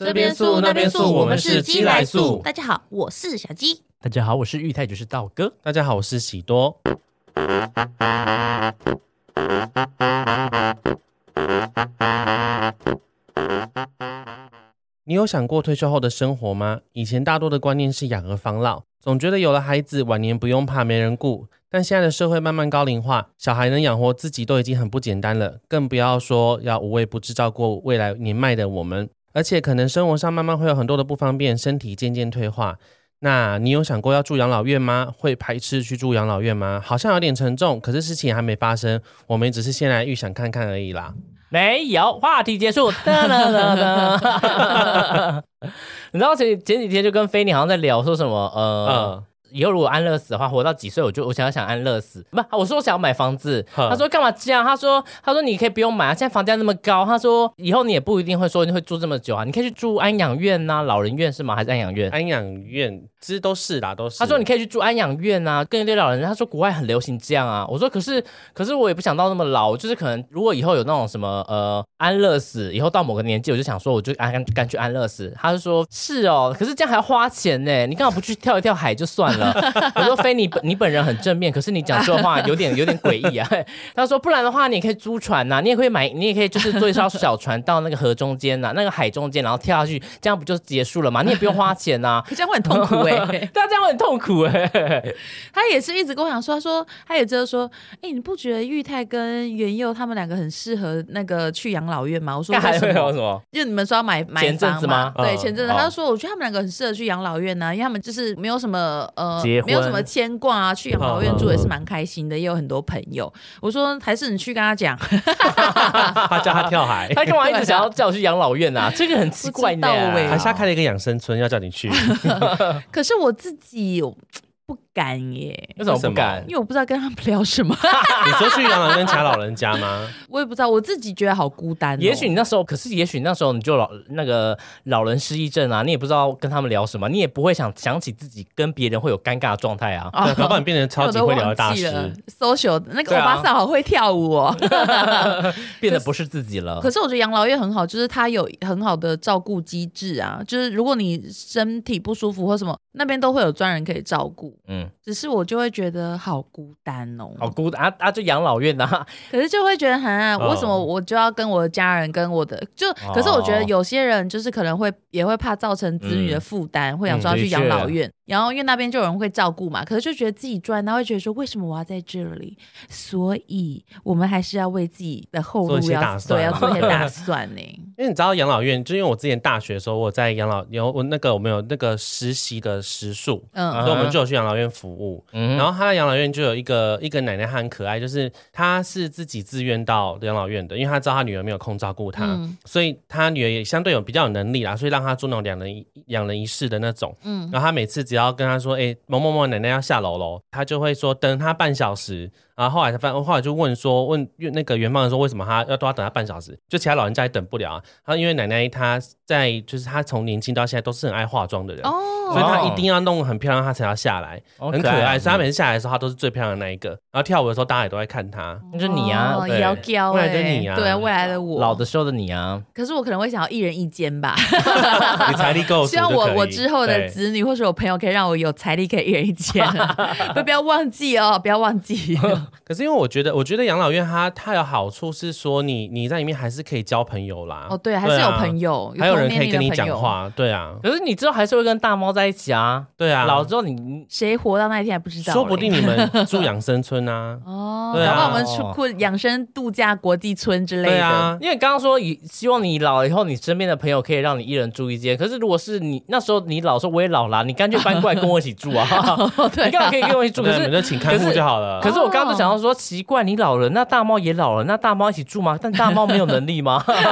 这边素那边素，我们是鸡来素。大家好，我是小鸡。大家好，我是玉泰，就是道哥。大家好，我是喜多。你有想过退休后的生活吗？以前大多的观念是养儿防老，总觉得有了孩子，晚年不用怕没人顾。但现在的社会慢慢高龄化，小孩能养活自己都已经很不简单了，更不要说要无微不至照顾未来年迈的我们。而且可能生活上慢慢会有很多的不方便，身体渐渐退化。那你有想过要住养老院吗？会排斥去住养老院吗？好像有点沉重，可是事情还没发生，我们只是先来预想看看而已啦。没有，话题结束。哒哒哒哒你知道前前几天就跟菲尼好像在聊说什么呃。以后如果安乐死的话，活到几岁我就我想要想安乐死，不，我说我想要买房子，他说干嘛这样？他说他说你可以不用买啊，现在房价那么高，他说以后你也不一定会说你会住这么久啊，你可以去住安养院呐，老人院是吗？还是安养院？安养院其实都是啦，都是。他说你可以去住安养院呐，跟一堆老人。他说国外很流行这样啊，我说可是可是我也不想到那么老，就是可能如果以后有那种什么呃安乐死，以后到某个年纪我就想说我就安干干去安乐死。他就说是哦，可是这样还要花钱呢，你干嘛不去跳一跳海就算了？我说。非你本你本人很正面，可是你讲这话有点有点诡异啊。他说不然的话，你也可以租船呐，你也可以买，你也可以就是坐一艘小船到那个河中间呐，那个海中间，然后跳下去，这样不就结束了吗？你也不用花钱呐，这样会很痛苦哎，对啊，这样会很痛苦哎。他也是一直跟我讲说，他说他也就是说，哎，你不觉得玉泰跟元佑他们两个很适合那个去养老院吗？我说还有什么？就你们说要买买房吗？对，前阵子他就说，我觉得他们两个很适合去养老院呢，因为他们就是没有什么呃，没有什么。牵挂啊，去养老院住也是蛮开心的，也有很多朋友。我说还是你去跟他讲，他叫他跳海，他干嘛一直 想要叫我去养老院啊？这个很奇怪的，还是他开了一个养生村要叫你去？可是我自己。不敢耶，为什么不敢？因为我不知道跟他们聊什么。你说去养老院查老人家吗？我也不知道，我自己觉得好孤单。也许你那时候，可是也许那时候你就老那个老人失忆症啊，你也不知道跟他们聊什么，你也不会想想起自己跟别人会有尴尬的状态啊。啊，搞不好你变成超级会聊的大师。social 那个欧巴桑好会跳舞哦，变得不是自己了。可是我觉得养老院很好，就是它有很好的照顾机制啊，就是如果你身体不舒服或什么，那边都会有专人可以照顾。嗯，只是我就会觉得好孤单哦，好孤单啊啊！就养老院呐，可是就会觉得很，为什么我就要跟我的家人跟我的就？可是我觉得有些人就是可能会也会怕造成子女的负担，会想说要去养老院。然后因为那边就有人会照顾嘛，可是就觉得自己赚，他会觉得说为什么我要在这里？所以我们还是要为自己的后路要对要做一些打算呢。因为你知道养老院，就因为我之前大学的时候我在养老有我那个我们有那个实习的时数，嗯，所以我们就有去养老院服务。嗯，然后他的养老院就有一个一个奶奶，她很可爱，就是她是自己自愿到养老院的，因为她知道她女儿没有空照顾她，所以她女儿也相对有比较有能力啦，所以让她做那种两人两人一室的那种。嗯，然后她每次只要要跟她说，哎，某某某奶奶要下楼喽，她就会说等她半小时。然后后来他发，后来就问说，问那个元芳人说，为什么他要都要等他半小时？就其他老人家也等不了啊。他因为奶奶她在，就是她从年轻到现在都是很爱化妆的人，所以她一定要弄很漂亮，她才要下来，很可爱。所以她每次下来的时候，她都是最漂亮的那一个。然后跳舞的时候，大家也都在看她。就是你啊，要娇未来的你啊，对未来的我，老的时候的你啊。可是我可能会想要一人一间吧。你财力够，希望我我之后的子女或者我朋友可以让我有财力可以一人一间。不要忘记哦，不要忘记。可是因为我觉得。我觉得养老院它它有好处是说你你在里面还是可以交朋友啦。哦，对，还是有朋友，还有人可以跟你讲话。对啊，可是你之后还是会跟大猫在一起啊。对啊，老之后你谁活到那一天还不知道。说不定你们住养生村啊。哦，然后我们去过养生度假国际村之类的。对啊，因为刚刚说以希望你老了以后，你身边的朋友可以让你一人住一间。可是如果是你那时候你老说我也老了，你干脆搬过来跟我一起住啊。对，你刚好可以跟我一起住，可是你就请看护就好了。可是我刚刚就想要说，奇怪，你老了那大。猫也老了，那大猫一起住吗？但大猫没有能力吗？对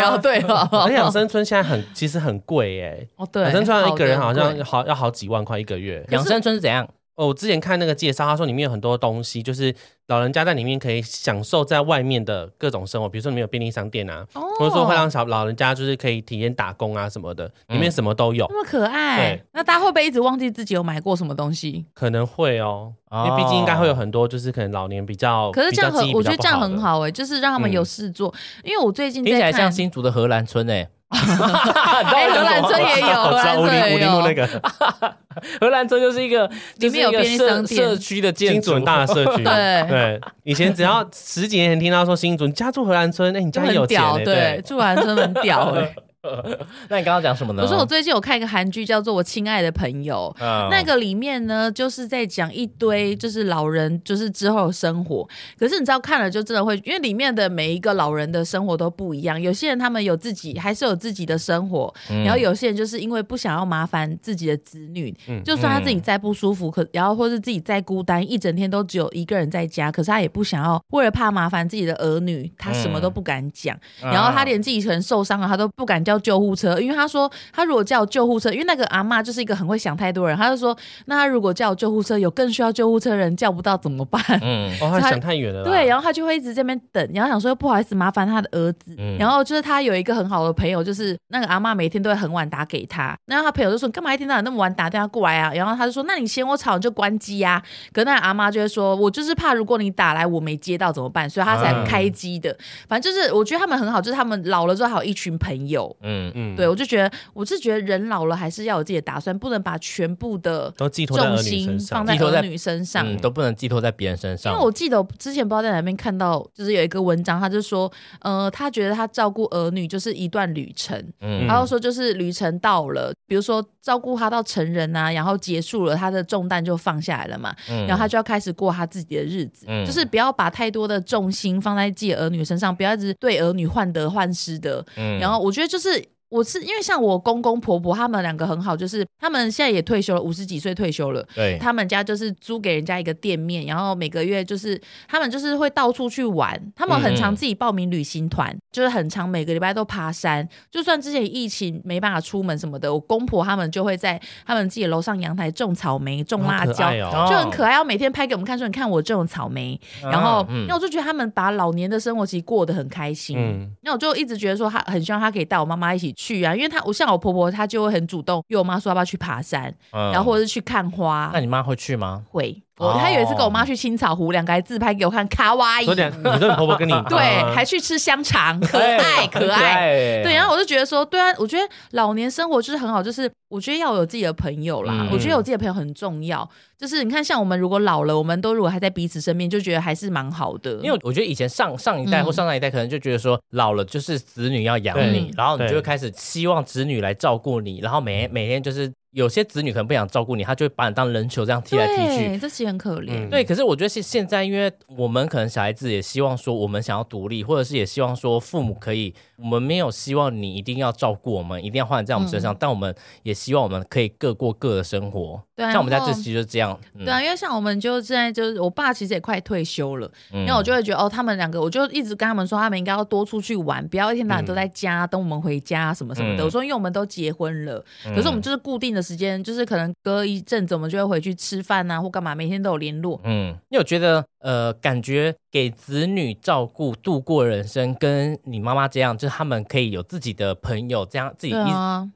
啊，对啊。而养生村现在很，其实很贵哎。哦，对，养生村一个人好像好要好几万块一个月。养生村是怎样？哦，我之前看那个介绍，他说里面有很多东西，就是老人家在里面可以享受在外面的各种生活，比如说里面有便利商店啊，或者说会让小老人家就是可以体验打工啊什么的，里面什么都有。那么可爱，那大家会不会一直忘记自己有买过什么东西？可能会哦，因为毕竟应该会有很多，就是可能老年比较，可是这样很，我觉得这样很好哎，就是让他们有事做。因为我最近听起来像新竹的荷兰村哎。哎，荷兰村也有，荷兰村也有那个。荷兰村就是一个，里面有便利商店，社区的建筑，大社区。对对，以前只要十几年前听到说新竹，你家住荷兰村，哎，你家有钱，对，住荷兰村很屌哎。那你刚刚讲什么呢？我说我最近有看一个韩剧，叫做《我亲爱的朋友》。那个里面呢，就是在讲一堆就是老人就是之后生活。可是你知道看了就真的会，因为里面的每一个老人的生活都不一样。有些人他们有自己还是有自己的生活，然后有些人就是因为不想要麻烦自己的子女，就算他自己再不舒服，可然后或是自己再孤单，一整天都只有一个人在家，可是他也不想要为了怕麻烦自己的儿女，他什么都不敢讲。然后他连自己可能受伤了，他都不敢叫。救护车，因为他说他如果叫救护车，因为那个阿妈就是一个很会想太多人，他就说那他如果叫救护车，有更需要救护车的人叫不到怎么办？嗯，哦，他想太远了。对，然后他就会一直这边等，然后想说不好意思麻烦他的儿子，然后就是他有一个很好的朋友，就是那个阿妈每天都会很晚打给他，然后他朋友就说你干嘛一天到晚那么晚打电话过来啊？然后他就说那你嫌我吵你就关机呀。可那阿妈就会说我就是怕如果你打来我没接到怎么办？所以他才开机的。反正就是我觉得他们很好，就是他们老了之后还有一群朋友。嗯。嗯，对我就觉得我是觉得人老了还是要有自己的打算，不能把全部的都寄托重心放在儿女身上，都不能寄托在别人身上。因为我记得之前不知道在哪边看到，就是有一个文章，他就说，呃，他觉得他照顾儿女就是一段旅程，嗯，然后说就是旅程到了，比如说照顾他到成人啊，然后结束了，他的重担就放下来了嘛，嗯，然后他就要开始过他自己的日子，嗯，就是不要把太多的重心放在自己儿女身上，不要一直对儿女患得患失的，嗯，然后我觉得就是。我是因为像我公公婆婆他们两个很好，就是他们现在也退休了，五十几岁退休了。对，他们家就是租给人家一个店面，然后每个月就是他们就是会到处去玩，他们很常自己报名旅行团，就是很常每个礼拜都爬山。就算之前疫情没办法出门什么的，我公婆他们就会在他们自己楼上阳台种草莓、种辣椒，就很可爱，要每天拍给我们看，说你看我种草莓。然后，那我就觉得他们把老年的生活其实过得很开心。嗯，那我就一直觉得说他很希望他可以带我妈妈一起。去啊，因为她我像我婆婆，她就会很主动，因为我妈说要不要去爬山，然后或者是去看花。那你妈会去吗？会。我还有一次跟我妈去青草湖，两个还自拍给我看，卡哇伊。你说你婆婆跟你 对，还去吃香肠，可爱可爱。对，然后我就觉得说，对啊，我觉得老年生活就是很好，就是我觉得要有自己的朋友啦。我觉得有自己的朋友很重要。就是你看，像我们如果老了，我们都如果还在彼此身边，就觉得还是蛮好的。因为我觉得以前上上一代或上上一代可能就觉得说，老了就是子女要养你，然后你就会开始希望子女来照顾你，然后每每天就是。有些子女可能不想照顾你，他就会把你当人球这样踢来踢去，这其实很可怜。对，可是我觉得现现在，因为我们可能小孩子也希望说，我们想要独立，或者是也希望说父母可以，我们没有希望你一定要照顾我们，一定要换在我们身上，但我们也希望我们可以各过各的生活。对，像我们家这期就是这样。对啊，因为像我们就现在就是我爸其实也快退休了，因为我就会觉得哦，他们两个，我就一直跟他们说，他们应该要多出去玩，不要一天到晚都在家等我们回家什么什么的。我说，因为我们都结婚了，可是我们就是固定的时间，就是可能。隔一阵子，我们就会回去吃饭啊，或干嘛，每天都有联络。嗯，因为我觉得，呃，感觉给子女照顾、度过人生，跟你妈妈这样，就是他们可以有自己的朋友，这样自己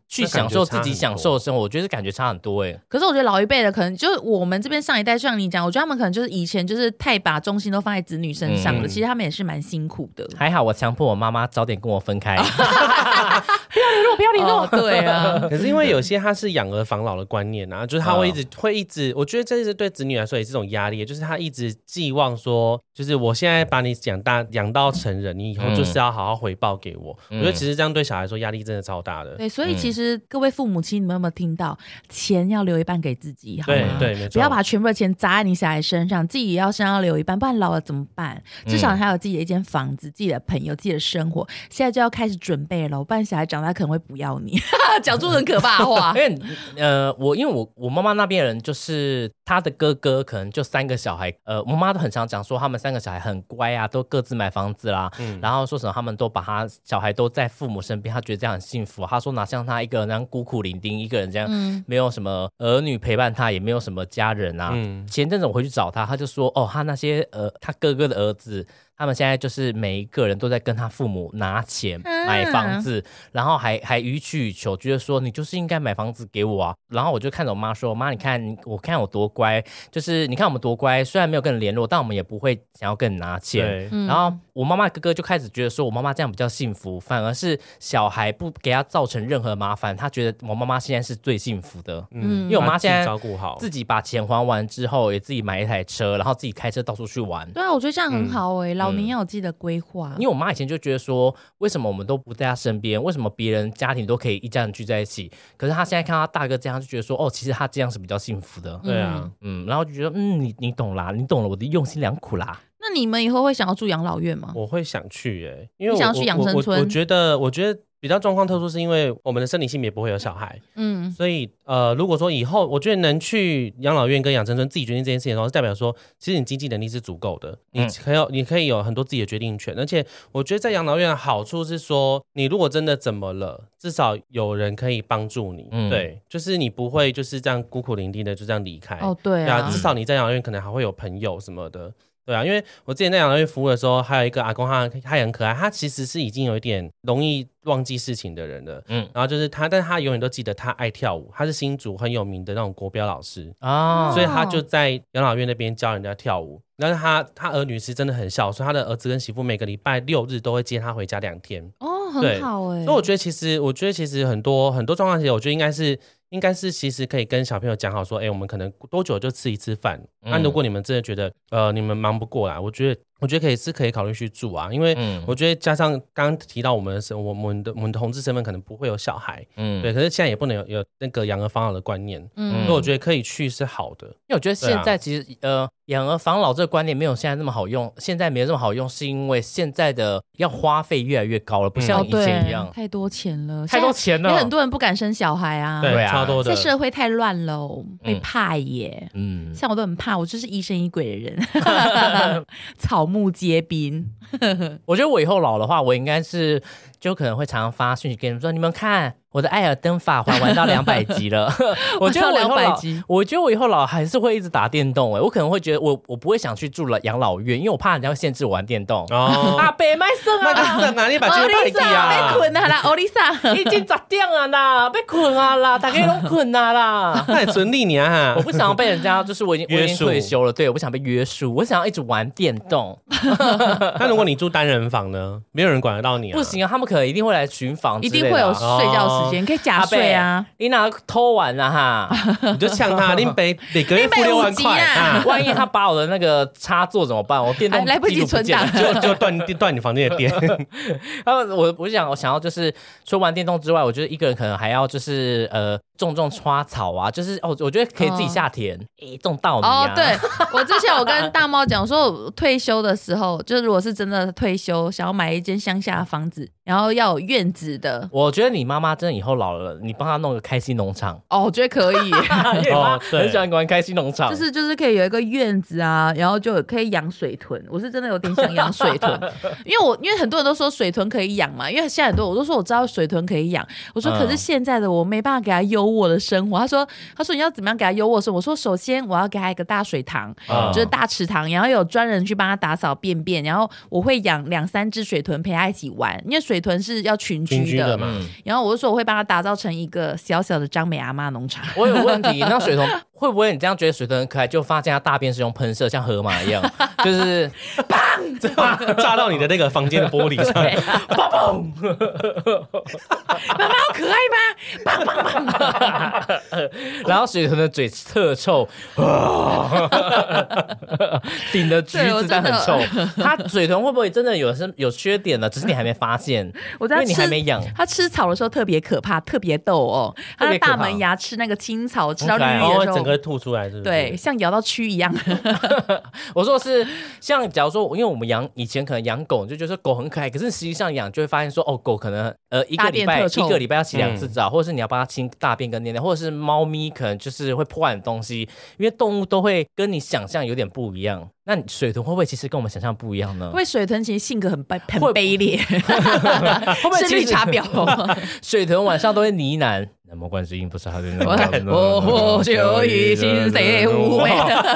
去享受自己享受的生活，我觉得感觉差很多哎。可是我觉得老一辈的可能就是我们这边上一代，像你讲，我觉得他们可能就是以前就是太把重心都放在子女身上了，其实他们也是蛮辛苦的。还好我强迫我妈妈早点跟我分开。不要联络，不要联络。对啊，可是因为有些他是养儿防老的观念啊，就是他会一直会一直，我觉得这是对子女来说也是种压力，就是他一直寄望说，就是我现在把你养大养到成人，你以后就是要好好回报给我。我觉得其实这样对小孩说压力真的超大的。对，所以其实各位父母亲，你们有没有听到？钱要留一半给自己，好吗？对，没错。不要把全部的钱砸在你小孩身上，自己也要身上留一半，不然老了怎么办？至少还有自己的一间房子、自己的朋友、自己的生活，现在就要开始准备了，不然小孩长大可能会不要。你 讲出很可怕的话，因为呃，我因为我我妈妈那边人就是他的哥哥，可能就三个小孩，呃，我妈都很常讲说他们三个小孩很乖啊，都各自买房子啦，嗯，然后说什么他们都把他小孩都在父母身边，他觉得这样很幸福。他说哪像他一个人那样孤苦伶仃，一个人这样，没有什么儿女陪伴他，也没有什么家人啊。嗯前阵子我回去找他，他就说哦，他那些呃，他哥哥的儿子。他们现在就是每一个人都在跟他父母拿钱买房子，然后还还予取予求，觉得说你就是应该买房子给我啊。然后我就看着我妈说：“妈，你看我看我多乖，就是你看我们多乖，虽然没有跟人联络，但我们也不会想要跟你拿钱。然后我妈妈哥哥就开始觉得说我妈妈这样比较幸福，反而是小孩不给他造成任何麻烦，他觉得我妈妈现在是最幸福的。嗯，因为我妈现在照顾好自己，把钱还完之后，也自己买一台车，然后自己开车到处去玩。对啊，我觉得这样很好哎，老年要有自己的规划。因为我妈以前就觉得说，为什么我们都不在她身边？为什么别人家庭都可以一家人聚在一起？可是她现在看到大哥这样，就觉得说，哦，其实他这样是比较幸福的。对啊，嗯，然后就觉得，嗯，你你懂啦，你懂了我的用心良苦啦。那你们以后会想要住养老院吗？我会想去耶，因为想要去养生村。我觉得，我觉得。比较状况特殊，是因为我们的生理性别不会有小孩，嗯，所以呃，如果说以后我觉得能去养老院跟养生村自己决定这件事情的话，是代表说其实你经济能力是足够的，你可以你可以有很多自己的决定权，而且我觉得在养老院的好处是说，你如果真的怎么了，至少有人可以帮助你，对，就是你不会就是这样孤苦伶仃的就这样离开，哦，对啊，至少你在养老院可能还会有朋友什么的。对啊，因为我之前在养老院服务的时候，还有一个阿公，他他也很可爱。他其实是已经有一点容易忘记事情的人了。嗯，然后就是他，但是他永远都记得他爱跳舞。他是新竹很有名的那种国标老师啊，所以他就在养老院那边教人家跳舞。但是他他儿女是真的很孝顺，他的儿子跟媳妇每个礼拜六日都会接他回家两天。哦，很好哎。所以我觉得其实，我觉得其实很多很多状况，其实我觉得应该是。应该是其实可以跟小朋友讲好说，哎，我们可能多久就吃一次饭。那如果你们真的觉得，呃，你们忙不过来，我觉得。我觉得可以是可以考虑去住啊，因为我觉得加上刚刚提到我们是我们的我们的同志身份可能不会有小孩，嗯，对，可是现在也不能有有那个养儿防老的观念，嗯，所以我觉得可以去是好的。因为我觉得现在其实呃养儿防老这个观念没有现在那么好用，现在没有这么好用，是因为现在的要花费越来越高了，不像以前一样太多钱了，太多钱了，有很多人不敢生小孩啊，对啊，超多的，这社会太乱了，会怕耶，嗯，像我都很怕，我就是疑神疑鬼的人 草木皆兵。我觉得我以后老的话，我应该是就可能会常常发讯息给你们说，你们看。我的艾尔登法环玩到两百级了，我觉得我以后老，我觉得我以后老还是会一直打电动哎，我可能会觉得我我不会想去住了养老院，因为我怕人家会限制我玩电动。哦，阿伯麦生啊，麦生啊，你把这个被困啊啦，欧丽莎已经十点啊啦，被困啊啦，大家都困啊啦，那存利你啊，我不想要被人家，就是我已经我已经退休了，对，我不想被约束，我想要一直玩电动。那如果你住单人房呢？没有人管得到你啊？不行啊，他们可能一定会来巡房，一定会有睡觉时间，可以假睡。啊，你哪偷玩了哈？你就呛他，你每每个月付六万块啊！万一他把我的那个插座怎么办？我电动来不及存档，就就断断你房间的电。然后我我想我想要就是除玩电动之外，我觉得一个人可能还要就是呃。种种花草啊，就是哦，我觉得可以自己下田，诶，种稻米啊。哦，对我之前我跟大猫讲说，退休的时候，就是如果是真的退休，想要买一间乡下的房子，然后要有院子的。我觉得你妈妈真的以后老了，你帮她弄个开心农场。哦，我觉得可以。哦，很喜欢玩开心农场，就是就是可以有一个院子啊，然后就可以养水豚。我是真的有点想养水豚，因为我因为很多人都说水豚可以养嘛，因为现在很多我都说我知道水豚可以养，我说可是现在的我没办法给它优。优渥的生活，他说：“他说你要怎么样给他优渥生活？我说首先我要给他一个大水塘，就是大池塘，然后有专人去帮他打扫便便，然后我会养两三只水豚陪他一起玩，因为水豚是要群居的嘛。然后我就说我会帮他打造成一个小小的张美阿妈农场。我有问题，那水豚会不会你这样觉得水豚很可爱，就发现它大便是用喷射，像河马一样，就是砰 炸到你的那个房间的玻璃上，砰砰，妈妈好可爱吗？砰砰砰。”然后水豚的嘴特臭，顶的橘子但很臭。它水豚会不会真的有是有缺点呢？只是你还没发现，因为你还没养。它吃草的时候特别可怕，特别逗哦。它的大门牙吃那个青草，吃到绿绿的时候，吐出来，是不是对，像咬到蛆一样。我说是像，假如说，因为我们养以前可能养狗就觉得狗很可爱，可是实际上养就会发现说，哦，狗可能呃一个礼拜一个礼拜要洗两次澡，或者是你要帮它清大便。跟尿尿，或者是猫咪，可能就是会破坏东西，因为动物都会跟你想象有点不一样。那水豚会不会其实跟我们想象不一样呢？因为水豚其实性格很卑很卑劣，会不会是绿茶婊？水豚晚上都会呢喃，那么观世音菩萨的那个，我就已经谁无畏。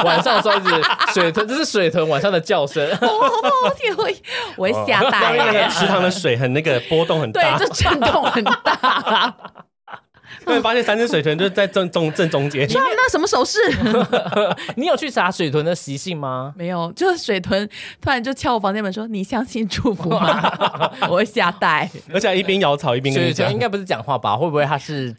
晚上说子水豚，这是水豚晚上的叫声。我天，我我会吓呆。那个池塘的水很那个波动很大，对，这震动很大。会发现三只水豚就在正中正中间。说那什么手势？你有去查水豚的习性吗？没有，就是水豚突然就敲我房间门说：“你相信祝福吗？” 我会吓呆，而且一边咬草一边跟你讲，应该不是讲话吧？会不会他是？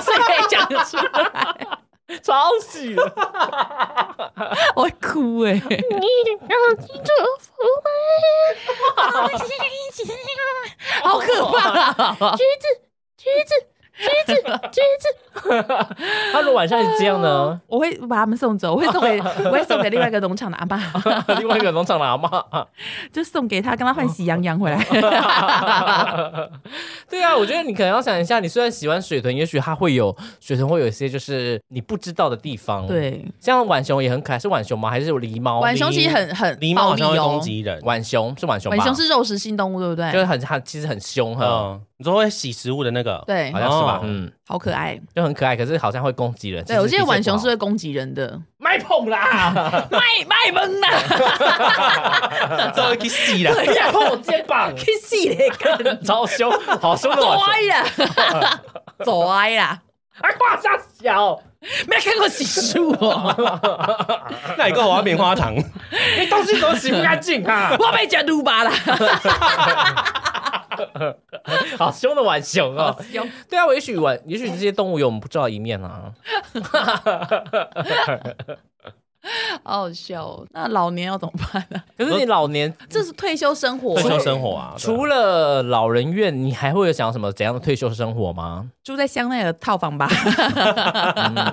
是可以讲出来。超喜，我会哭哎！你要记住我吗？好可怕啊！橘子，橘子。橘子，橘子。他如果晚上是这样呢？我会把他们送走，我会送给，我会送给另外一个农场的阿妈。另外一个农场的阿妈，就送给他，跟他换喜羊羊回来。对啊，我觉得你可能要想一下，你虽然喜欢水豚，也许它会有水豚会有一些就是你不知道的地方。对，像浣熊也很可爱，是浣熊吗？还是有狸猫？浣熊其实很很狸猫好像会攻击人。浣熊是浣熊，浣熊是肉食性动物，对不对？就是很它其实很凶哈。你说会洗食物的那个，对，好像是吧？嗯，好可爱，就很可爱，可是好像会攻击人。对，我记得浣熊是会攻击人的，卖碰啦，卖卖萌啦，终于去洗了，碰我肩膀，去洗那个，超 凶，好凶的走歪了，走歪啦，还画上小，没看过洗漱哦，那一个我要棉花糖，你东西怎么洗不干净啊？我被夹毒巴了。好凶的浣熊啊！对啊，也许浣，也许这些动物有我们不知道的一面啊。好 好笑哦！那老年要怎么办呢？可是你老年这是退休生活，退休生活啊！除了老人院，你还会有想什么怎样的退休生活吗？住在乡内的套房吧，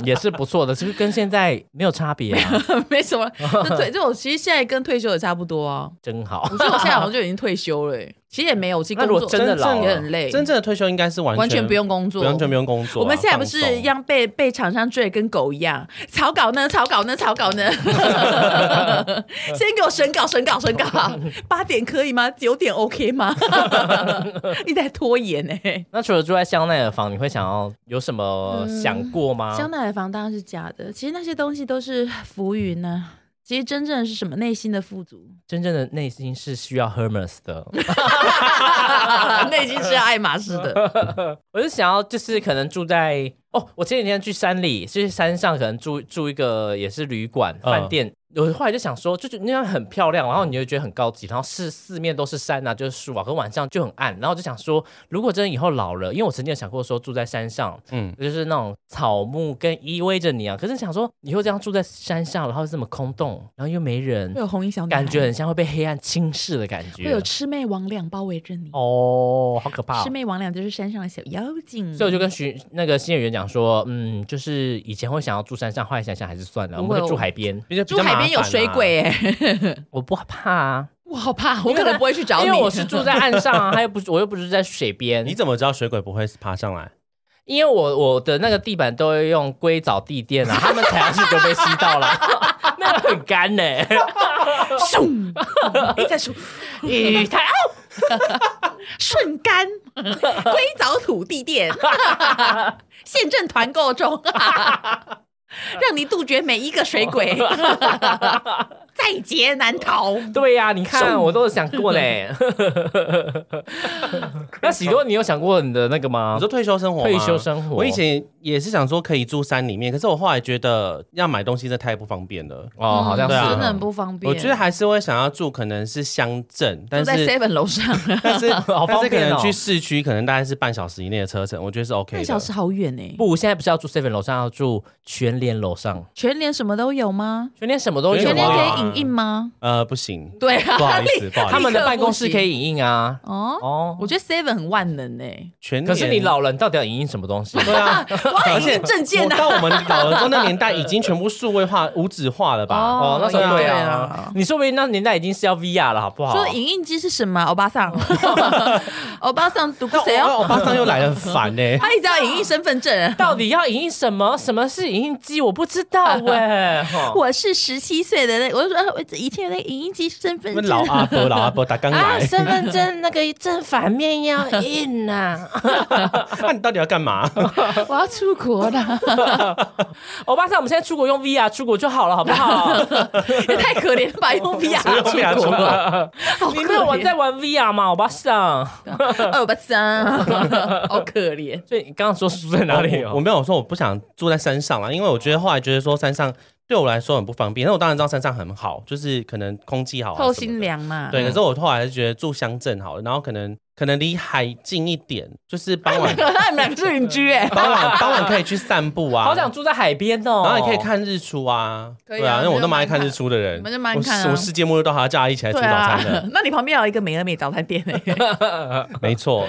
也是不错的，就是跟现在没有差别啊，没什么。退就我其实现在跟退休也差不多啊，真好。我觉得我现在好像就已经退休了。其实也没有，其实工作真的老也很累。真正的退休应该是完完全不用工作，完全不用工作。我们现在不是一样被被厂商追，跟狗一样，草稿呢？草稿呢？草稿呢？先给我审稿，审稿，审稿。八点可以吗？九点 OK 吗？你在拖延呢？那除了住在香奈儿房，你会想要有什么想过吗？香奈儿房当然是假的，其实那些东西都是浮云呢。其实真正的是什么？内心的富足，真正的内心是需要 Hermes 的，内心是要爱马仕的。我就想要，就是可能住在哦，我前几天去山里，就是山上，可能住住一个也是旅馆饭店。我后来就想说，就是那样很漂亮，然后你就觉得很高级，然后是四面都是山啊，就是树啊，可晚上就很暗。然后就想说，如果真的以后老了，因为我曾经有想过说住在山上，嗯，就是那种草木跟依偎着你啊。可是想说，以后这样住在山上，然后这么空洞，然后又没人，会有红衣小感觉很像会被黑暗侵蚀的感觉，会有魑魅魍魉包围着你。哦，好可怕！魑魅魍魉就是山上的小妖精。所以我就跟徐那个新演员讲说，嗯，就是以前会想要住山上，后来想想还是算了，我们会住海边，比较住海边有水鬼哎。我不怕啊，我好怕，我可能不会去找你，因为我是住在岸上啊，他 又不，我又不是在水边。你怎么知道水鬼不会爬上来？因为我我的那个地板都会用硅藻地垫啊，他们踩下去就被吸到了，那个很干呢。咻，你在说雨太哦，瞬干硅藻土地垫，现正团购中。让你杜绝每一个水鬼，在劫难逃。对呀，你看我都有想过嘞。那喜多，你有想过你的那个吗？你说退休生活？退休生活，我以前也是想说可以住山里面，可是我后来觉得要买东西这太不方便了。哦，好像是真的很不方便。我觉得还是会想要住，可能是乡镇，但是在 Seven 楼上，但是但是可能去市区，可能大概是半小时以内的车程，我觉得是 OK。半小时好远呢。不，现在不是要住 Seven 楼上，要住全。联楼上，全联什么都有吗？全联什么都有，全联可以影印吗？呃，不行。对啊，不好意思，不好意思，他们的办公室可以影印啊。哦哦，我觉得 Seven 很万能呢。全可是你老人到底要影印什么东西？对啊，而且证件到我们老了之后，那年代已经全部数位化、无纸化了吧？哦，那时候对啊。你说不定那年代已经是要 VR 了，好不好？说影印机是什么？欧巴桑，欧巴桑读谁啊？欧巴桑又来了，很烦呢。他一直要影印身份证，到底要影印什么？什么是影印机？我不知道。喂，我是十七岁的那，我就说我以前有那影印机身份证。老阿伯，老阿伯，打刚来。身份证那个正反面要印呐。那 你到底要干嘛？我要出出国了，欧 巴桑，我们现在出国用 VR 出国就好了，好不好？也太可怜了吧，用 VR 出国，你没有玩在玩 VR 吗？欧巴桑，欧巴桑，好可怜。所以你刚刚说住在哪里？我没有说我不想住在山上啊，因为我觉得后来觉得说山上。对我来说很不方便，那我当然知道山上很好，就是可能空气好，透心凉嘛。对，可是我后来是觉得住乡镇好了，然后可能。可能离海近一点，就是傍晚。那你们两个是邻居哎。傍晚傍晚可以去散步啊。好想住在海边哦。然后你可以看日出啊。对啊，因为我那么爱看日出的人。你们就蛮看啊。我世界末日都还要叫他一起来吃早餐的。那你旁边有一个美而美早餐店哎。没错，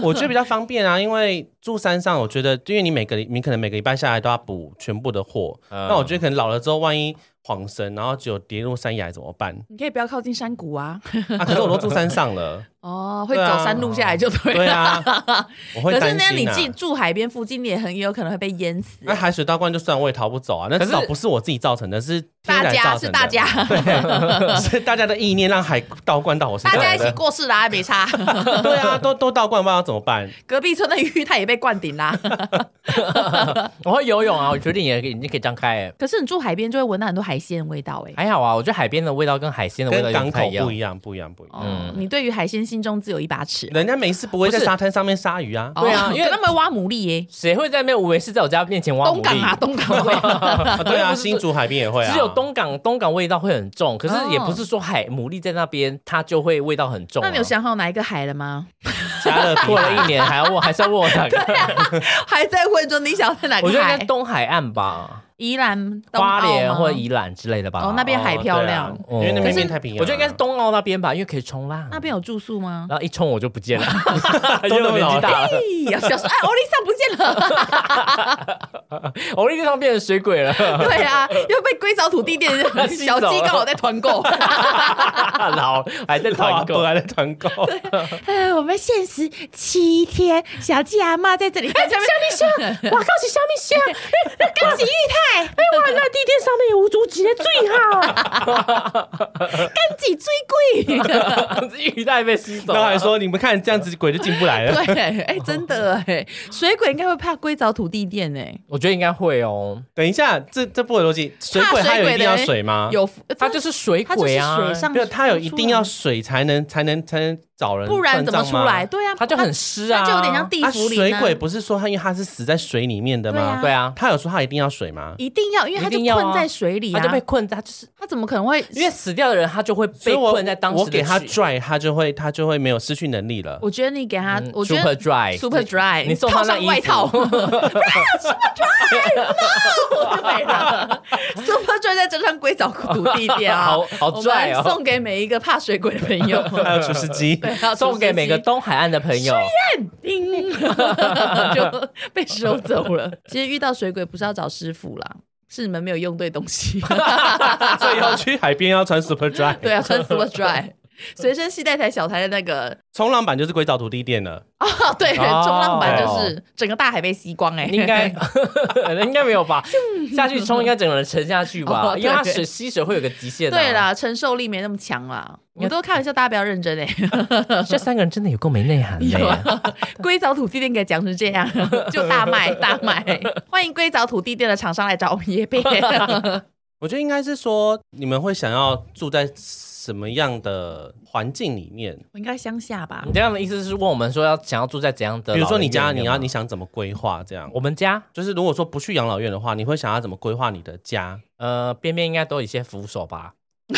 我觉得比较方便啊，因为住山上，我觉得因为你每个你可能每个礼拜下来都要补全部的货，那我觉得可能老了之后万一。晃神，然后只有跌入山崖怎么办？你可以不要靠近山谷啊！啊，可是我都住山上了。哦，会走山路下来就对了。对啊，我会担心。可是那你住住海边附近，你也很有可能会被淹死。那海水倒灌就算，我也逃不走啊。那至少不是我自己造成的，是大家是大家，是大家的意念让海倒灌到我身上。大家一起过世啦，没差。对啊，都都倒灌，不知道怎么办。隔壁村的鱼它也被灌顶啦。我会游泳啊，我决定也可以，你可以张开。可是你住海边就会闻到很多海鲜味道哎。还好啊，我觉得海边的味道跟海鲜的味道港口不一样，不一样，不一样。嗯，你对于海鲜心中自有一把尺。人家没事不会在沙滩上面杀鱼啊，对啊，因为他们挖牡蛎耶，谁会在那边无事在我家面前挖牡蛎？东港 啊，东港会，对啊，新竹海边也会啊，只有东港东港味道会很重，可是也不是说海牡蛎在那边它就会味道很重。那你有想好哪一个海了吗？加了过了一年还要问，还是要问我哪个？还在问说你想在哪个海？我觉得应该东海岸吧。宜兰、花莲或者宜兰之类的吧。哦，那边海漂亮，因为那边太平洋。我觉得应该是东澳那边吧，因为可以冲浪。那边有住宿吗？然后一冲我就不见了，都年纪大了。小时候，哎，欧丽莎不见了，欧丽莎变成水鬼了。对啊，又被硅藻土地店 小鸡刚好在团购，老还在团购，还在团购。哎，我们限时七天，小鸡阿妈在这里。哎，小米香，我告诉小米兄，恭喜玉泰。哎，哇！那地垫上面有无足鸡的最好，干几最贵，鱼袋被吸走。那还说你们看这样子鬼就进不来了。对，哎，真的哎，水鬼应该会怕硅藻土地店哎，我觉得应该会哦。等一下，这这不合逻辑，水鬼它有一定要水吗？有，它就是水鬼啊，水上，它有一定要水才能才能才能。找人，不然怎么出来？对啊，他就很湿啊，就有点像地府里。水鬼不是说他，因为他是死在水里面的吗？对啊，他有说他一定要水吗？一定要，因为他就困在水里，他就被困在，就是他怎么可能会？因为死掉的人，他就会被困在当时。我给他 dry，他就会他就会没有失去能力了。我觉得你给他，我觉得 super dry，super dry，你送他上外套 ，super dry，no，super dry 在这上硅藻土地垫啊，好好哦，送给每一个怕水鬼的朋友，还有厨师机，送给每个。东海岸的朋友，就被收走了。其实遇到水鬼不是要找师傅啦，是你们没有用对东西，所以要去海边要穿 Super Dry，对啊，穿 Super Dry。随身携带台小台的那个冲浪板就是硅藻土地垫了 哦，对，冲浪板就是整个大海被吸光哎，应该 应该没有吧？下去冲应该整个人沉下去吧？因为它水吸水会有个极限，对啦，承受力没那么强啦。我都开玩笑，大家不要认真哎。这三个人真的有够没内涵的，硅藻土地垫给讲成这样，就大卖大卖。欢迎硅藻土地垫的厂商来找我们叶贝。我觉得应该是说，你们会想要住在。什么样的环境里面？我应该乡下吧。你这样的意思是问我们说要想要住在怎样的？比如说你家，你要你想怎么规划？这样，我们家就是如果说不去养老院的话，你会想要怎么规划你的家？呃，边边应该都有一些扶手吧。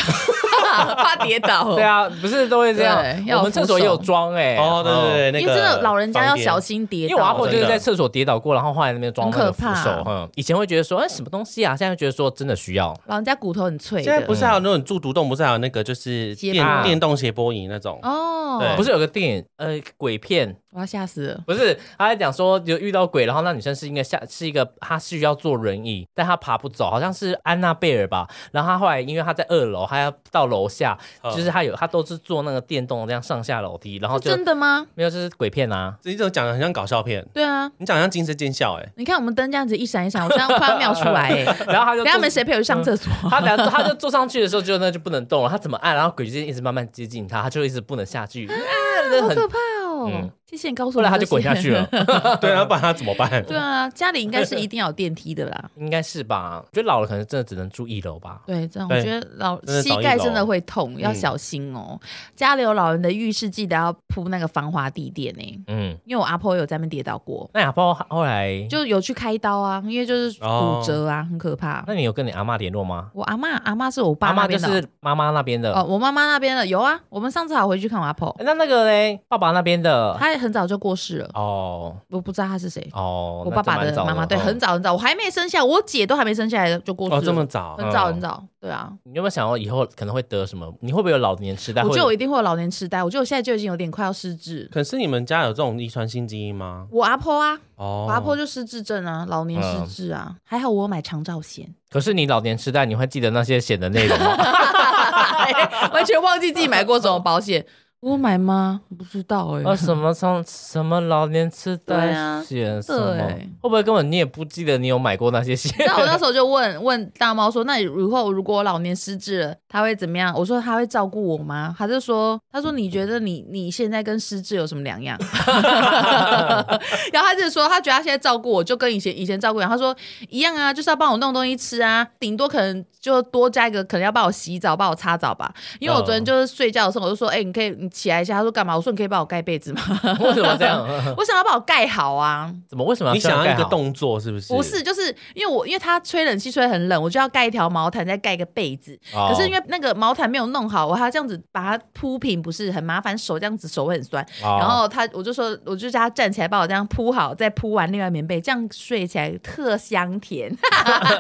怕跌倒，对啊，不是都会这样。我们厕所也有装哎，哦对对对，因为真的老人家要小心跌倒。因为我阿婆就是在厕所跌倒过，然后后来那边装那个扶手。嗯，以前会觉得说，哎，什么东西啊？现在觉得说真的需要。老人家骨头很脆。现在不是还有那种住独栋，不是还有那个就是电电动斜波椅那种？哦，对，不是有个电影呃鬼片。我要吓死了！不是，他在讲说有遇到鬼，然后那女生是因为下是一个，她需要坐轮椅，但她爬不走，好像是安娜贝尔吧。然后她后来因为她在二楼，她要到楼下，就是她有她都是坐那个电动这样上下楼梯，然后真的吗？没有，这是鬼片啊！你怎么讲的很像搞笑片？对啊，你讲像惊声尖笑哎！你看我们灯这样子一闪一闪，我现在快要秒出来哎！然后他就等下们谁陪我去上厕所？他等下他就坐上去的时候就那就不能动了，他怎么按？然后鬼就一直慢慢接近他，他就一直不能下去，啊 好可怕！哦，谢谢你告诉我。后来他就滚下去了。对啊，不然他怎么办？对啊，家里应该是一定要有电梯的啦。应该是吧？我觉得老了可能真的只能住一楼吧。对，这样我觉得老膝盖真的会痛，要小心哦。家里有老人的浴室记得要铺那个防滑地垫呢。嗯，因为我阿婆有在那边跌倒过。那阿婆后来就有去开刀啊，因为就是骨折啊，很可怕。那你有跟你阿妈联络吗？我阿妈，阿妈是我爸那边的，是妈妈那边的。哦，我妈妈那边的有啊。我们上次好回去看我阿婆。那那个嘞，爸爸那边的，他很早就过世了。哦，我不知道他是谁。哦，我爸爸的妈妈，对，很早很早，我还没生下，我姐都还没生下来就过世了。这么早？很早很早。对啊。你有没有想过以后可能会得什么？你会不会有老年痴呆？我觉得我一定会有老年痴呆。我觉得我现在就已经有点快要失智。可是你们家有这种遗传性基因吗？我阿婆啊，我阿婆就失智症啊，老年失智啊。还好我买长照险。可是你老年痴呆，你会记得那些险的内容吗？完全忘记自己买过什么保险。我买吗？不知道哎。啊，什么上什么老年痴呆险？什么？会不会根本你也不记得你有买过那些险？那我那时候就问 问大猫说：“那以后如果我老年失智了，他会怎么样？”我说：“他会照顾我吗？”他就说：“他说你觉得你你现在跟失智有什么两样？” 然后他就说：“他觉得他现在照顾我就跟以前以前照顾一样。”他说：“一样啊，就是要帮我弄东西吃啊，顶多可能就多加一个，可能要帮我洗澡、帮我擦澡吧。因为我昨天就是睡觉的时候，我就说：‘哎，你可以你。’”起来一下，他说干嘛？我说你可以帮我盖被子吗？为什么这样？我想要把我盖好啊！怎么？为什么？你想要一个动作是不是？不是，就是因为我因为他吹冷气吹很冷，我就要盖一条毛毯，再盖一个被子。可是因为那个毛毯没有弄好，我还要这样子把它铺平，不是很麻烦，手这样子手会很酸。然后他我就说，我就叫他站起来，帮我这样铺好，再铺完另外棉被，这样睡起来特香甜。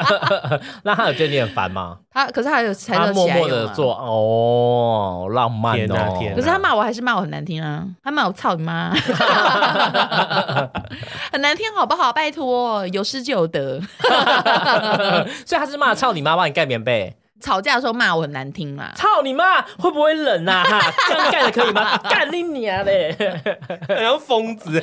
那他有觉得你很烦吗？他可是他有才乐默默的做哦，浪漫哦。可是他骂我还是骂我很难。听啊，他骂我操你妈，很难听好不好？拜托，有失就有得，所以他是骂操你妈，帮你盖棉被。吵架的时候骂我很难听嘛？操你妈！会不会冷啊？哈，这样干的可以吗？干你娘嘞！像疯子。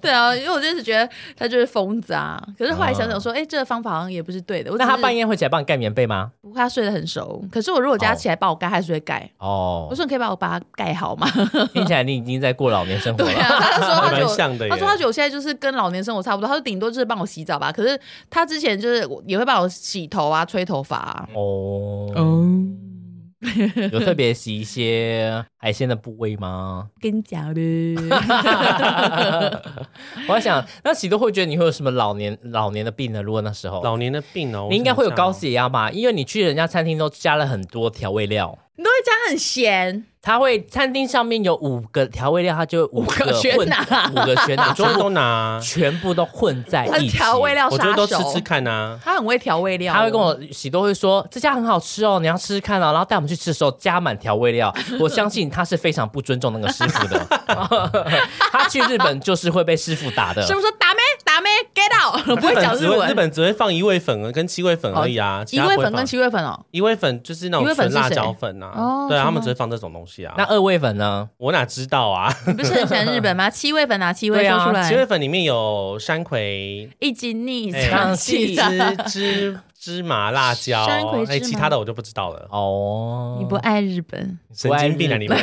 对啊，因为我就是觉得他就是疯子啊。可是后来想想说，哎，这个方法好像也不是对的。那他半夜会起来帮你盖棉被吗？不，他睡得很熟。可是我如果叫他起来帮我盖，还是会盖。哦。我说你可以帮我把它盖好吗？听起来你已经在过老年生活了。对啊，他说他就 他说他觉得我现在就是跟老年生活差不多。他说顶多就是帮我洗澡吧。可是他之前就是也会帮我洗头啊、吹头发。哦。哦，有特别洗一些海鲜的部位吗？跟你讲的，我在想，那喜多会觉得你会有什么老年老年的病呢？如果那时候老年的病哦，你应该会有高血压吧？因为你去人家餐厅都加了很多调味料，你都会加很咸。他会餐厅上面有五个调味料，他就五个混五个全拿，全部都拿，全部都混在一起。调味料，我觉得都吃吃看啊。他很会调味料，他会跟我喜多会说这家很好吃哦，你要吃吃看哦。然后带我们去吃的时候加满调味料，我相信他是非常不尊重那个师傅的。他去日本就是会被师傅打的。师傅说打没打没 get out，不会讲日文。日本只会放一味粉跟七味粉而已啊，一味粉跟七味粉哦，一味粉就是那种纯辣椒粉啊，对啊，他们只会放这种东西啊。那二味粉呢？我哪知道啊？你不是很喜欢日本吗？七味粉啊七味说出来。七味粉里面有山葵、一斤逆长气之之。芝麻、辣椒，哎，其他的我就不知道了。哦，你不爱日本，神经病啊！你们，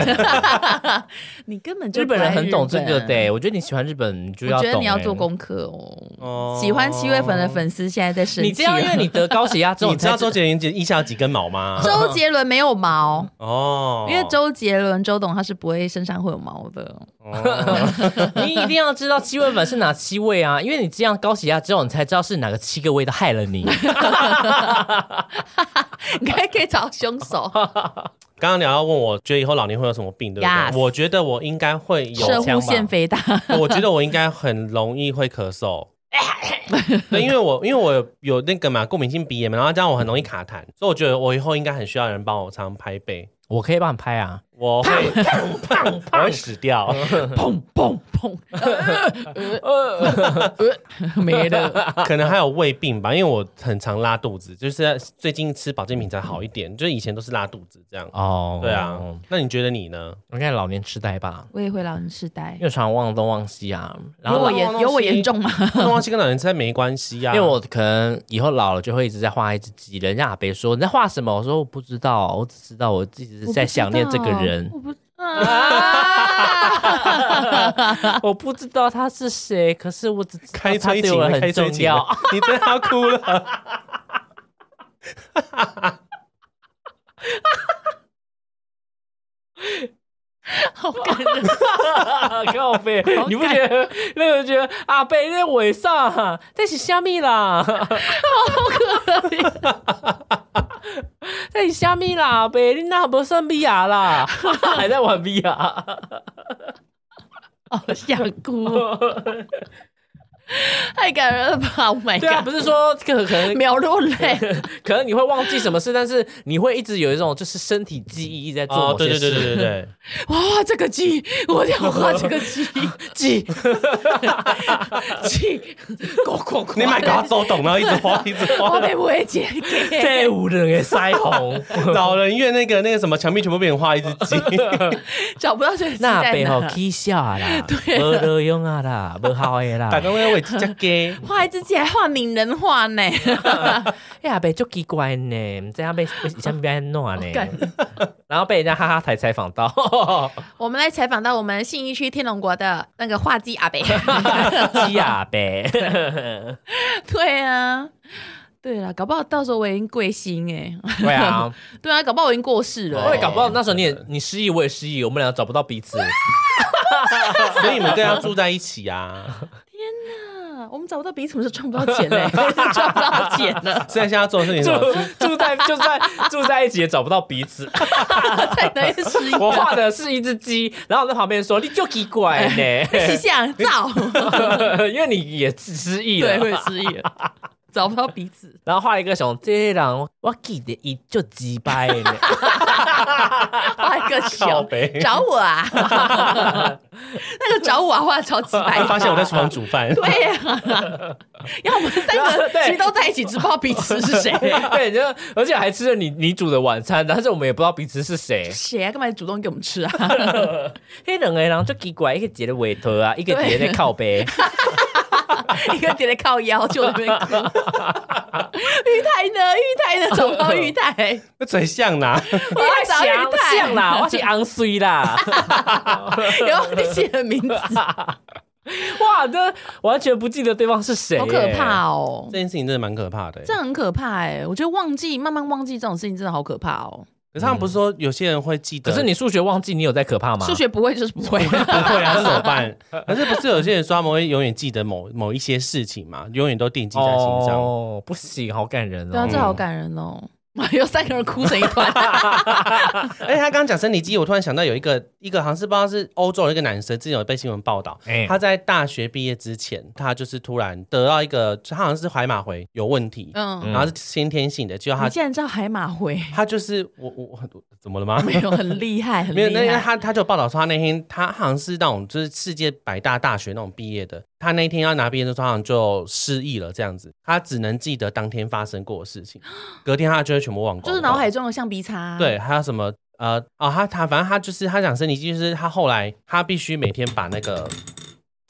你 根本就日本人很懂这个的。我觉得你喜欢日本，就要我觉得你要做功课哦。喜欢七月粉的粉丝现在在生气。你这样，因为你得高血压之后，你知道周杰伦腋下有几根毛吗？周杰伦没有毛哦，因为周杰伦周董他是不会身上会有毛的。你一定要知道七味粉是哪七位啊？因为你这样高血压之后，你才知道是哪个七个味道害了你。你还可以找凶手。刚刚你要问我，觉得以后老年会有什么病，对不对？我觉得我应该会有肾腺肥大。我觉得我应该很容易会咳嗽。对，因为我因为我有那个嘛过敏性鼻炎嘛，然后这样我很容易卡痰，所以我觉得我以后应该很需要人帮我常拍背。我可以帮你拍啊。我会 我会死掉，砰砰砰，没了，可能还有胃病吧，因为我很常拉肚子，就是最近吃保健品才好一点，就是以前都是拉肚子这样。哦，对啊，那你觉得你呢？应该老年痴呆吧？我也会老年痴呆，又常忘东忘西啊。然后我严有我严重吗？东忘西跟老年痴呆没关系啊，因为我可能以后老了就会一直在画一只鸡。人家阿北说你在画什么？我说我不知道，我只知道我自己是在想念这个人。人，我不，我不知道他是谁，可是我只知道开他催情了，对我很重要。，你真的要哭了。好感人。靠背，你不觉得那个觉得阿贝那尾上这是虾米啦？好可怜，虾米啦？阿贝，你那不算 VR 啦？还在玩 VR？好想哭哦，太感人了吧！Oh my 对啊，god，不是说可可能秒落泪。可能你会忘记什么事，但是你会一直有一种就是身体记忆在做哦，某些对对对事。对对对，哇，这个鸡，我要画这个鸡，鸡，鸡，咕咕咕！你买给他走懂，然后一直画一直我画。被不会剪给。这五人的腮红，老人院那个那个什么墙壁全部被人画一只鸡，找不到这那在哪。背后起笑啦，对啊无路用啊啦，不好的啦打。刚那画一只鸡还画拟人画呢，哎呀，被就奇怪呢，唔知道被被下面被弄呢。干，然后被人家哈哈台采访到，我们来采访到我们信义区天龙国的那个画鸡阿北。鸡啊呗，对啊，对了，搞不好到时候我已经贵姓哎。对啊，对啊，搞不好我已经过世了、我也搞不好那时候你也你失忆，我也失忆，我们俩找不到彼此，所以你们更要住在一起啊！啊，我们找不到彼此，我们是赚不到钱嘞、赚不到钱了，虽然现在做的事情住住在就算住在一起也找不到彼此。才能失忆。我画的是一只鸡，然后我在旁边说你就奇怪呢，是想造，因为你也失忆了，对，会失忆了，找不到彼此。然后画了一个熊，这个人我记得一就几掰呢，画一个靠熊北找我啊，那个找我啊，画的超级白，发现我在厨房煮饭，对呀、然后我们三个 对其实都在一起，只不知道彼此是谁。对，就而且还吃了你你煮的晚餐，但是我们也不知道彼此是谁。谁啊？干嘛主动给我们吃啊？迄两个人就奇怪，一个截的尾头啊，一个截在靠背。一个点在靠腰，就在那边哭。玉台呢？玉台呢？找不到玉台，那嘴像呐。我要找玉台。像啦，我是昂水啦。然后你写的名字，哇，这完全不记得对方是谁，好可！怕哦这！件事情真的蛮可怕的欸。这很可怕哎，我觉得忘记慢慢忘记这种事情真的好可怕哦。可是他们不是说有些人会记得，可是你数学忘记，你有在可怕吗？数学不会就是不会，不会啊，这 怎么办？可是不是有些人说他们会永远记得某某一些事情嘛，永远都惦记在心上。哦，不行，好感人对啊，哦。这好感人哦。有三个人哭成一团，而 且他刚刚讲生理机，我突然想到有一个一个好像是不知道是欧洲的一个男生，之前有被新闻报道，哎他在大学毕业之前，他就是突然得到一个，他好像是海马回有问题，嗯，然后是先天性的，结果他竟然知道海马回，他就是我我我怎么了吗？没有很厉害，很没有，那因为害。他他就报道说，他那天他好像是那种就是世界百大大学那种毕业的，他那天要拿毕业证书，好像就失忆了这样子，他只能记得当天发生过的事情，隔天他就会全部忘光光，就是脑海中的橡皮擦，，对，还有什么呃哦，他他反正他就是他讲生理期，就是他后来他必须每天把那个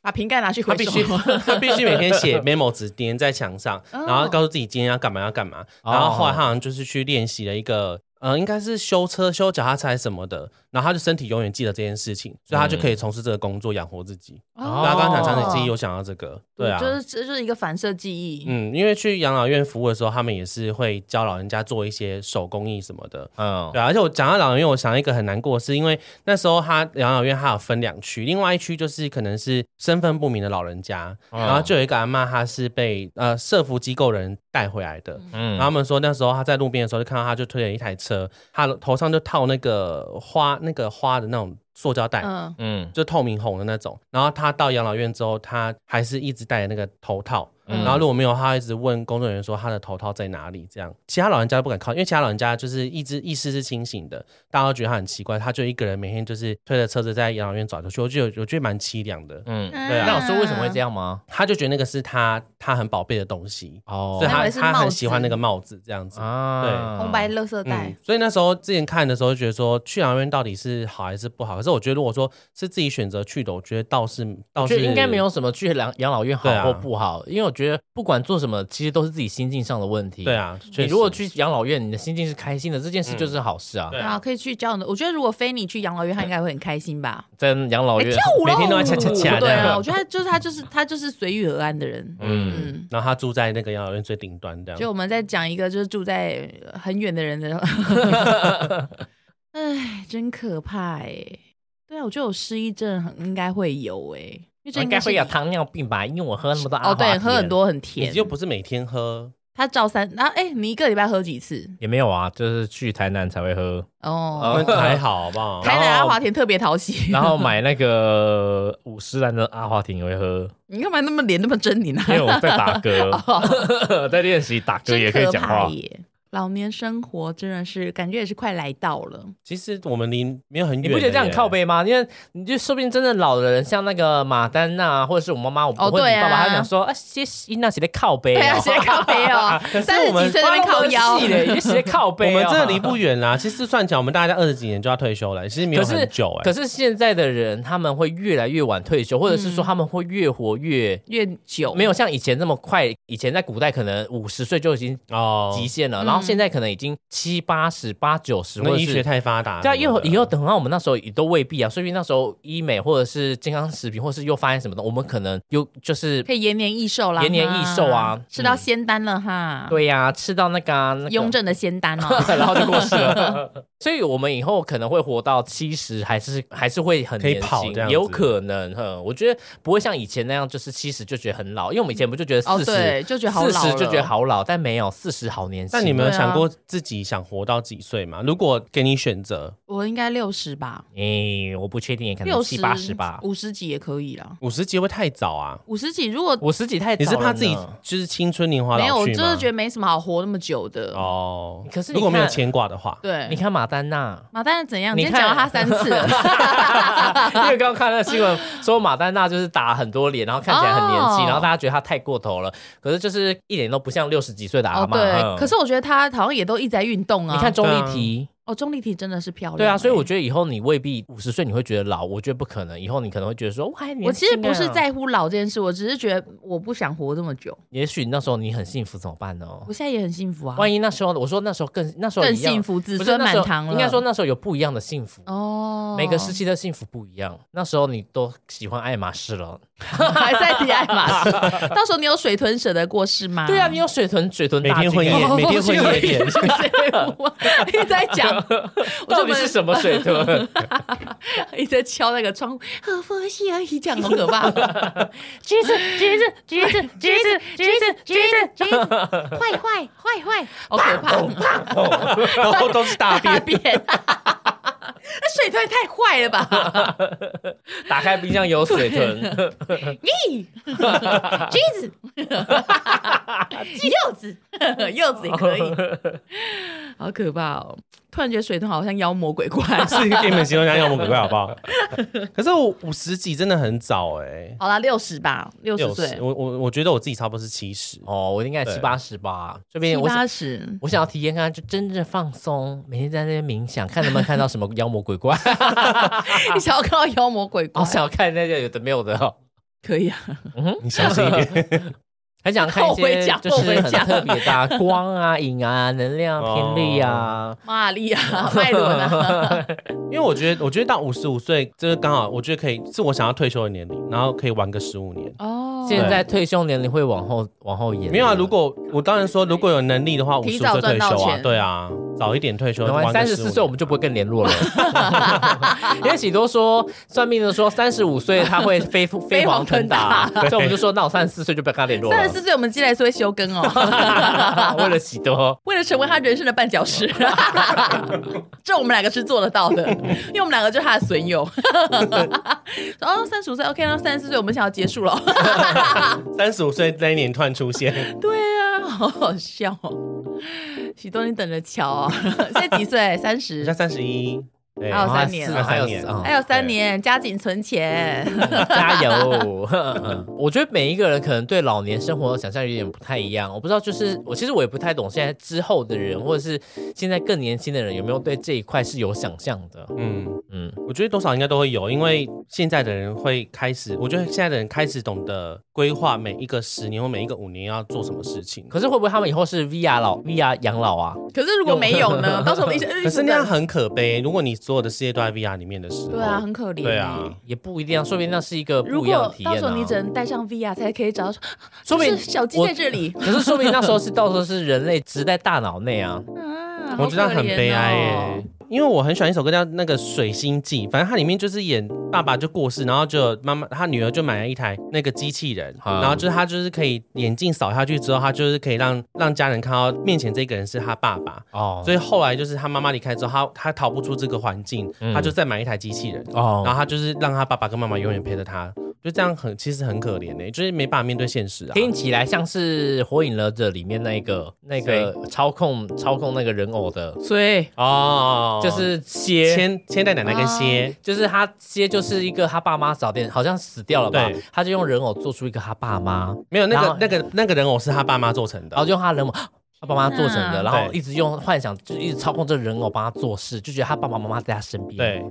把瓶盖拿去回收。他必须 他必须每天写 memo 纸粘在墙上，哦然后告诉自己今天要干嘛要干嘛，然后后来他好像就是去练习了一个。呃，应该是修车、修脚踏车还是什么的，然后他就身体永远记得这件事情，所以他就可以从事这个工作养活自己。哦对啊，刚刚讲长期记忆，有想到这个，对啊，就是这就是一个反射记忆。嗯，因为去养老院服务的时候，他们也是会教老人家做一些手工艺什么的，嗯，对啊，而且我讲到老人院，我想到一个很难过的是，因为那时候他养老院它有分两区，另外一区就是可能是身份不明的老人家，嗯然后就有一个阿妈，她是被呃社服机构人带回来的。嗯然后他们说那时候他在路边的时候，就看到他就推了一台车，他头上就套那个花那个花的那种塑胶袋，嗯，嗯就透明红的那种。然后他到养老院之后，他还是一直戴那个头套。嗯然后如果没有，他一直问工作人员说他的头套在哪里，这样其他老人家都不敢靠，因为其他老人家就是一直意识是清醒的，大家都觉得他很奇怪，他就一个人每天就是推着车子在养老院走来走去，我觉得我觉得蛮凄凉的。嗯，对啊那我说为什么会这样吗？他就觉得那个是他他很宝贝的东西，哦所以他他很喜欢那个帽子这样子。啊对红白乐色带嗯，，所以那时候之前看的时候，就觉得说去养老院到底是好还是不好？可是我觉得如果说是自己选择去的，我觉得倒是倒是应该没有什么去养养老院好或不好，因为我觉得不管做什么，其实都是自己心境上的问题。对啊，你如果去养老院，你的心境是开心的，这件事就是好事啊。对啊，可以去教的。我觉得如果非你去养老院，他应该会很开心吧？在养老院跳舞，每天都要恰恰恰。对啊，我觉得就是他就是他就是随遇而安的人。嗯，然后他住在那个养老院最顶端的。就我们在讲一个就是住在很远的人的。哎，真可怕哎！对啊，我觉得有失忆症很应该会有哎。应该会有糖尿病吧？因为我喝那么多哦，对，喝很多很甜，你又不是每天喝。他照三，然后哎，你一个礼拜喝几次？也没有啊，就是去台南才会喝。哦，还好，好不好？台南阿华田特别讨喜。然后买那个五十兰的阿华田也会喝。你干嘛那么脸那么狰狞呢？因为我在打嗝，在练习打嗝也可以讲话。老年生活真的是感觉也是快来到了。其实我们离没有很远，你不觉得这样靠背吗？因为你就说不定真的老的人，像那个马丹娜或者是我妈妈，我不会你爸爸，他讲说啊，些伊娜写的靠背，对啊，写靠背哦。三十几岁在靠腰，也写靠背。我们真的离不远啦。其实算起来，我们大概二十几年就要退休了。其实没有很久哎。可是现在的人，他们会越来越晚退休，或者是说他们会越活越越久，没有像以前那么快。以前在古代可能五十岁就已经哦极限了，然后现在可能已经。七八十、八九十，那医学太发达，对啊，以后以后等到我们那时候也都未必啊，所以那时候医美或者是健康食品，或是又发现什么的，我们可能又就是可以延年益寿啦，延年益寿啊，吃到仙丹了哈，对呀，吃到那个雍正的仙丹哦，然后就过世了，所以我们以后可能会活到七十，还是还是会很年轻，有可能哈，我觉得不会像以前那样，就是七十就觉得很老，因为我们以前不就觉得四十就觉得好老，四十就觉得好老，但没有四十好年轻。但你们有想过自己？想活到几岁吗？如果给你选择，我应该六十吧。诶，我不确定，可能七八十吧，五十几也可以了。五十几会太早啊？五十几如果五十几太，你是怕自己就是青春年华没有？我就是觉得没什么好活那么久的哦。可是如果没有牵挂的话，对，你看马丹娜，马丹娜怎样？你讲了他三次了，因为刚刚看那个新闻说马丹娜就是打很多脸，然后看起来很年轻，然后大家觉得她太过头了。可是就是一点都不像六十几岁的阿妈。对，可是我觉得她好像也都一直在运动啊。你看钟丽缇。哦，钟丽缇真的是漂亮。对啊，所以我觉得以后你未必五十岁你会觉得老，我觉得不可能。以后你可能会觉得说，我还年轻。我其实不是在乎老这件事，我只是觉得我不想活这么久。也许那时候你很幸福怎么办呢？我现在也很幸福啊。万一那时候我说那时候更那时候更幸福，子孙满堂了。应该说那时候有不一样的幸福哦。每个时期的幸福不一样。那时候你都喜欢爱马仕了，还在提爱马仕。到时候你有水豚舍得过世吗？对啊，你有水豚水豚，每天会夜，每天婚夜店。一直在讲。到底是什么水豚？一直在敲那个窗户，和佛系而已，讲好可怕。橘子，橘子，橘子，橘子，橘子，橘子，橘子，坏坏坏坏，好可怕。然后都是大便。那水豚太坏了吧？打开冰箱有水豚。咦，橘子，柚子，柚子也可以。好可怕哦！突然觉得水豚好像妖魔鬼怪，是给你们形容像妖魔鬼怪好不好？可是我五十几真的很早哎。好啦，六十吧，六十岁。我我我觉得我自己差不多是七十哦，我应该七八十吧。这边七八十，我想要体验看，就真正放松，每天在那边冥想，看能不能看到什么妖魔鬼怪。你想要看到妖魔鬼怪？我想要看那个有的没有的哦。可以啊，嗯你小心一点。还想看一些就是很特别的 光啊、影啊、能量、频率啊、马力啊、脉轮啊。因为我觉得，我觉得到五十五岁，这个刚好，我觉得可以是我想要退休的年龄，然后可以玩个十五年。哦。现在退休年龄会往后往后延？没有啊，如果我当然说，如果有能力的话，五十岁退休啊，对啊，早一点退休。三十四岁我们就不会跟联络了。因为许多说算命的说三十五岁他会飞飞黄腾达，所以我们就说那我三十四岁就不要跟他联络了。四岁我们接下来是会休更哦。为了喜多，为了成为他人生的绊脚石，这我们两个是做得到的，因为我们两个就是他的损友。然后三十五岁 OK，那三十四岁我们想要结束了。三十五岁那一年突然出现，对啊，好好笑哦！喜多，你等着瞧啊！现在几岁？三十？现在三十一。还有三年，还有年，还有三年，加紧存钱，加油！我觉得每一个人可能对老年生活的想象有点不太一样。我不知道，就是我其实我也不太懂，现在之后的人，或者是现在更年轻的人，有没有对这一块是有想象的？嗯嗯，我觉得多少应该都会有，因为现在的人会开始，我觉得现在的人开始懂得规划每一个十年或每一个五年要做什么事情。可是会不会他们以后是 VR 老 VR 养老啊？可是如果没有呢？到时候你可是那样很可悲。如果你所有的世界都在 VR 里面的时候，对啊，很可怜。对啊，也不一定啊，说明那是一个不一样的体验。到时候你只能带上 VR 才可以找到，说明小鸡在这里。可是说明那时候是到时候是人类只在大脑内啊。我觉得很悲哀耶。因为我很喜欢一首歌叫那个《水星记》，反正它里面就是演爸爸就过世，然后就妈妈他女儿就买了一台那个机器人，然后就是他就是可以眼镜扫下去之后，他就是可以让让家人看到面前这个人是他爸爸。哦。所以后来就是他妈妈离开之后，他他逃不出这个环境，他就再买一台机器人。哦，然后他就是让他爸爸跟妈妈永远陪着他。就这样很，其实很可怜呢，就是没办法面对现实啊。听起来像是《火影忍者》里面那个那个操控操控那个人偶的，所以哦，就是蝎千千代奶奶跟蝎，就是他蝎就是一个他爸妈早点好像死掉了吧，他就用人偶做出一个他爸妈，没有那个那个那个人偶是他爸妈做成的，然后用他人偶他爸妈做成的，然后一直用幻想就一直操控这人偶帮他做事，就觉得他爸爸妈妈在他身边。对。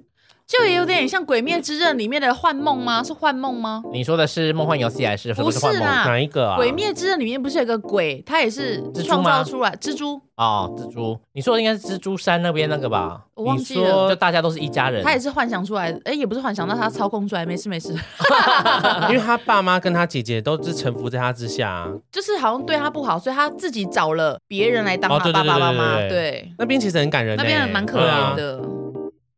就也有点像《鬼灭之刃》里面的幻梦吗？是幻梦吗？你说的是梦幻游戏还是不是啦？哪一个啊？《鬼灭之刃》里面不是有个鬼，他也是创造出来蜘蛛啊，蜘蛛。你说的应该是蜘蛛山那边那个吧？我忘记了。就大家都是一家人。他也是幻想出来，哎，也不是幻想，那他操控出来，没事没事。因为他爸妈跟他姐姐都是臣服在他之下，就是好像对他不好，所以他自己找了别人来当他爸爸妈妈。对，那边其实很感人，那边蛮可怜的。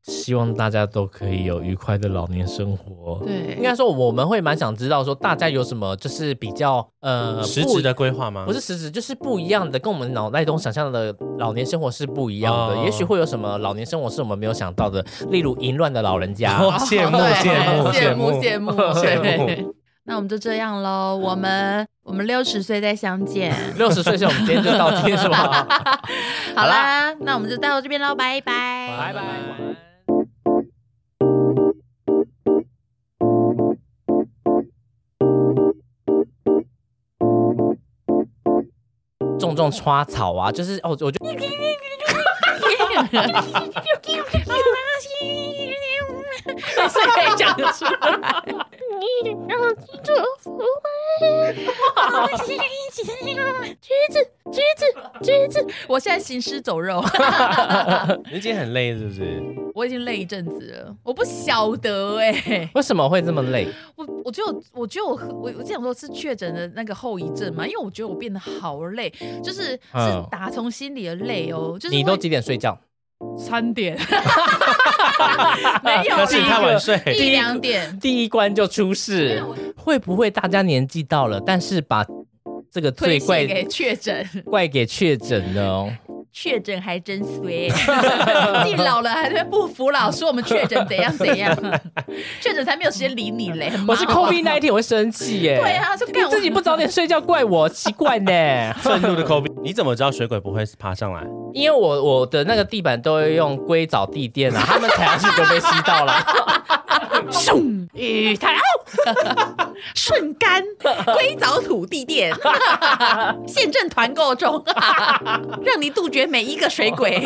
希望大家都可以有愉快的老年生活。对，应该说我们会蛮想知道说大家有什么就是比较呃实质的规划吗？不是实质，就是不一样的，跟我们脑袋中想象的老年生活是不一样的。也许会有什么老年生活是我们没有想到的，例如淫乱的老人家。羡慕羡慕羡慕羡慕 羡慕。那我们就这样喽，我们我们六十岁再相见。六十岁是我们今天就到这是吧？好啦，那我们就到这边喽，拜拜，拜拜。种种花草啊，就是哦，我就。是可以讲出来。橘子，橘子，橘子，我现在行尸走肉。你今天很累是不是？我已经累一阵子了，我不晓得哎。为什么会这么累？我我觉得我觉得我我我这样说是确诊的那个后遗症嘛？因为我觉得我变得好累，就是是打从心里的累哦。就是你都几点睡觉？三点，没有，那是太晚睡，一两点，第一关就出事，会不会大家年纪到了，但是把这个罪怪给确诊，怪给确诊的哦？确诊还真衰，你老了还在不服老，说我们确诊怎样怎样，确诊才没有时间理你嘞。我是 COVID 那一天我会生气耶。对啊，就你自己不早点睡觉，怪我奇怪呢。愤怒的 COVID，你怎么知道水鬼不会爬上来？因为我我的那个地板都会用硅藻地垫啊，他们踩下去就被吸到了。咻，雨太 瞬干硅藻土地垫，现正团购中，让你杜绝每一个水鬼。